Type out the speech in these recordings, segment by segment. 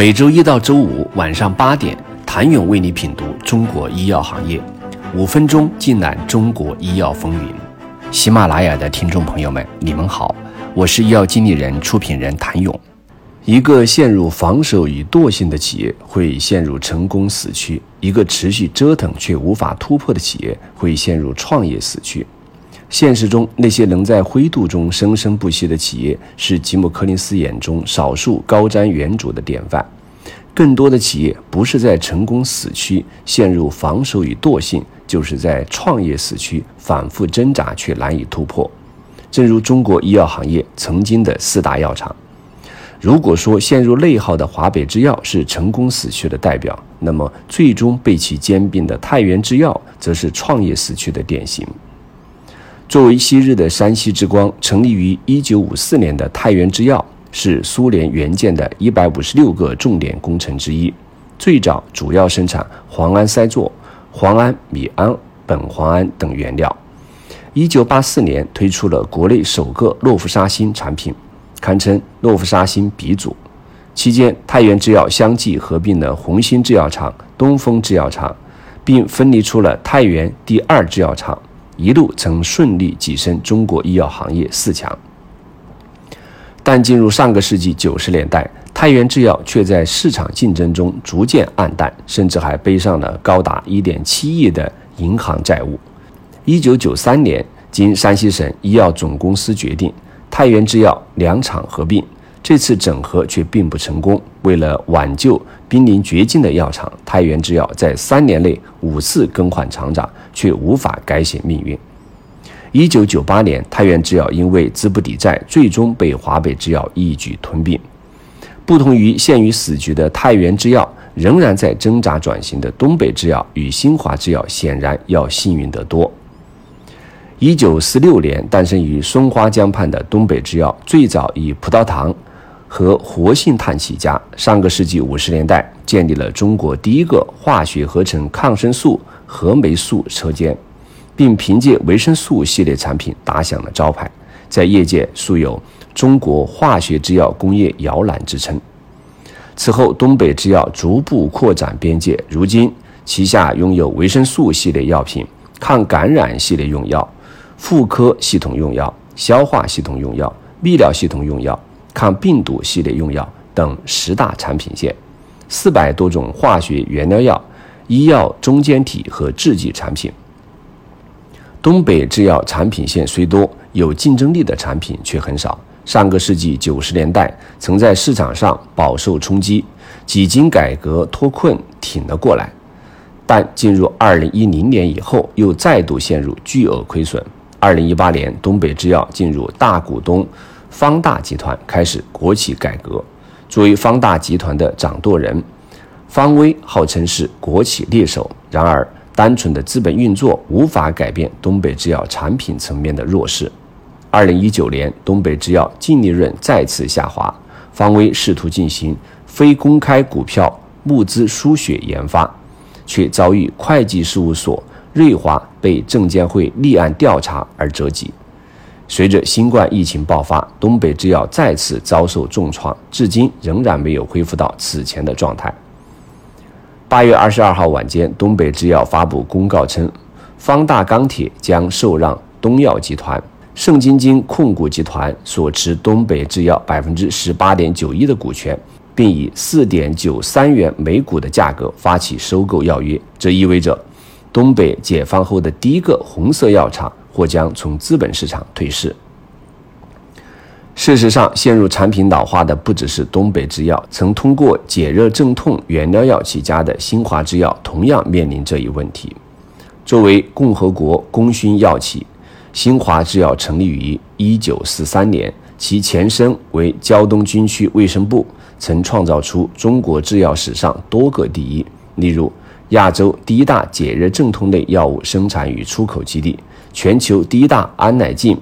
每周一到周五晚上八点，谭勇为你品读中国医药行业，五分钟尽览中国医药风云。喜马拉雅的听众朋友们，你们好，我是医药经理人、出品人谭勇。一个陷入防守与惰性的企业会陷入成功死区，一个持续折腾却无法突破的企业会陷入创业死区。现实中，那些能在灰度中生生不息的企业，是吉姆·柯林斯眼中少数高瞻远瞩的典范。更多的企业不是在成功死区陷入防守与惰性，就是在创业死区反复挣扎却难以突破。正如中国医药行业曾经的四大药厂。如果说陷入内耗的华北制药是成功死去的代表，那么最终被其兼并的太原制药则是创业死去的典型。作为昔日的山西之光，成立于一九五四年的太原制药是苏联援建的一百五十六个重点工程之一。最早主要生产磺胺塞唑、磺胺、米胺、苯磺胺等原料。一九八四年推出了国内首个诺氟沙星产品，堪称诺氟沙星鼻祖。期间，太原制药相继合并了红星制药厂、东风制药厂，并分离出了太原第二制药厂。一路曾顺利跻身中国医药行业四强，但进入上个世纪九十年代，太原制药却在市场竞争中逐渐黯淡，甚至还背上了高达一点七亿的银行债务。一九九三年，经山西省医药总公司决定，太原制药两厂合并。这次整合却并不成功。为了挽救濒临绝境的药厂，太原制药在三年内五次更换厂长，却无法改写命运。一九九八年，太原制药因为资不抵债，最终被华北制药一举吞并。不同于陷于死局的太原制药，仍然在挣扎转型的东北制药与新华制药，显然要幸运得多。一九四六年诞生于松花江畔的东北制药，最早以葡萄糖。和活性炭起家，上个世纪五十年代建立了中国第一个化学合成抗生素和霉素车间，并凭借维生素系列产品打响了招牌，在业界素有“中国化学制药工业摇篮”之称。此后，东北制药逐步扩展边界，如今旗下拥有维生素系列药品、抗感染系列用药、妇科系统用药、消化系统用药、泌尿系统用药。抗病毒系列用药等十大产品线，四百多种化学原料药、医药中间体和制剂产品。东北制药产品线虽多，有竞争力的产品却很少。上个世纪九十年代，曾在市场上饱受冲击，几经改革脱困挺了过来，但进入二零一零年以后，又再度陷入巨额亏损。二零一八年，东北制药进入大股东。方大集团开始国企改革。作为方大集团的掌舵人，方威号称是国企猎手。然而，单纯的资本运作无法改变东北制药产品层面的弱势。二零一九年，东北制药净利润再次下滑。方威试图进行非公开股票募资输血研发，却遭遇会计事务所瑞华被证监会立案调查而折戟。随着新冠疫情爆发，东北制药再次遭受重创，至今仍然没有恢复到此前的状态。八月二十二号晚间，东北制药发布公告称，方大钢铁将受让东药集团、盛京京控股集团所持东北制药百分之十八点九一的股权，并以四点九三元每股的价格发起收购要约。这意味着，东北解放后的第一个红色药厂。或将从资本市场退市。事实上，陷入产品老化的不只是东北制药，曾通过解热镇痛原料药起家的新华制药同样面临这一问题。作为共和国功勋药企，新华制药成立于一九四三年，其前身为胶东军区卫生部，曾创造出中国制药史上多个第一，例如亚洲第一大解热镇痛类药物生产与出口基地。全球第一大安乃近、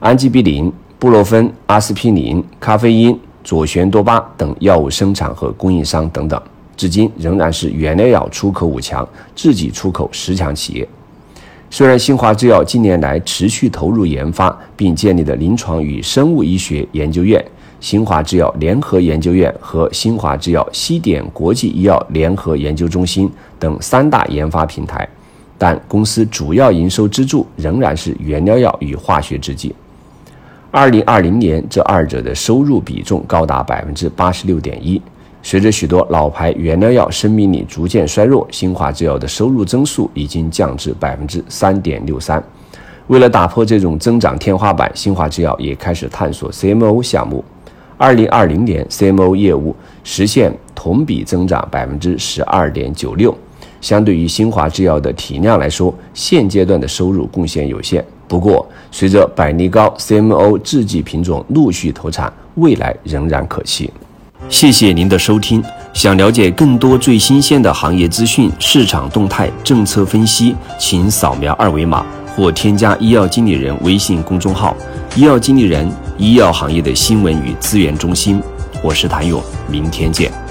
安吉比林、布洛芬、阿司匹林、咖啡因、左旋多巴等药物生产和供应商等等，至今仍然是原料药出口五强、自己出口十强企业。虽然新华制药近年来持续投入研发，并建立了临床与生物医学研究院，新华制药联合研究院和新华制药西点国际医药联合研究中心等三大研发平台，但公司主要营收支柱仍然是原料药与化学制剂。二零二零年，这二者的收入比重高达百分之八十六点一。随着许多老牌原料药生命力逐渐衰弱，新华制药的收入增速已经降至百分之三点六三。为了打破这种增长天花板，新华制药也开始探索 CMO 项目。二零二零年，CMO 业务实现同比增长百分之十二点九六。相对于新华制药的体量来说，现阶段的收入贡献有限。不过，随着百利高 CMO 制剂品种陆续投产，未来仍然可期。谢谢您的收听。想了解更多最新鲜的行业资讯、市场动态、政策分析，请扫描二维码或添加医药经理人微信公众号“医药经理人”——医药行业的新闻与资源中心。我是谭勇，明天见。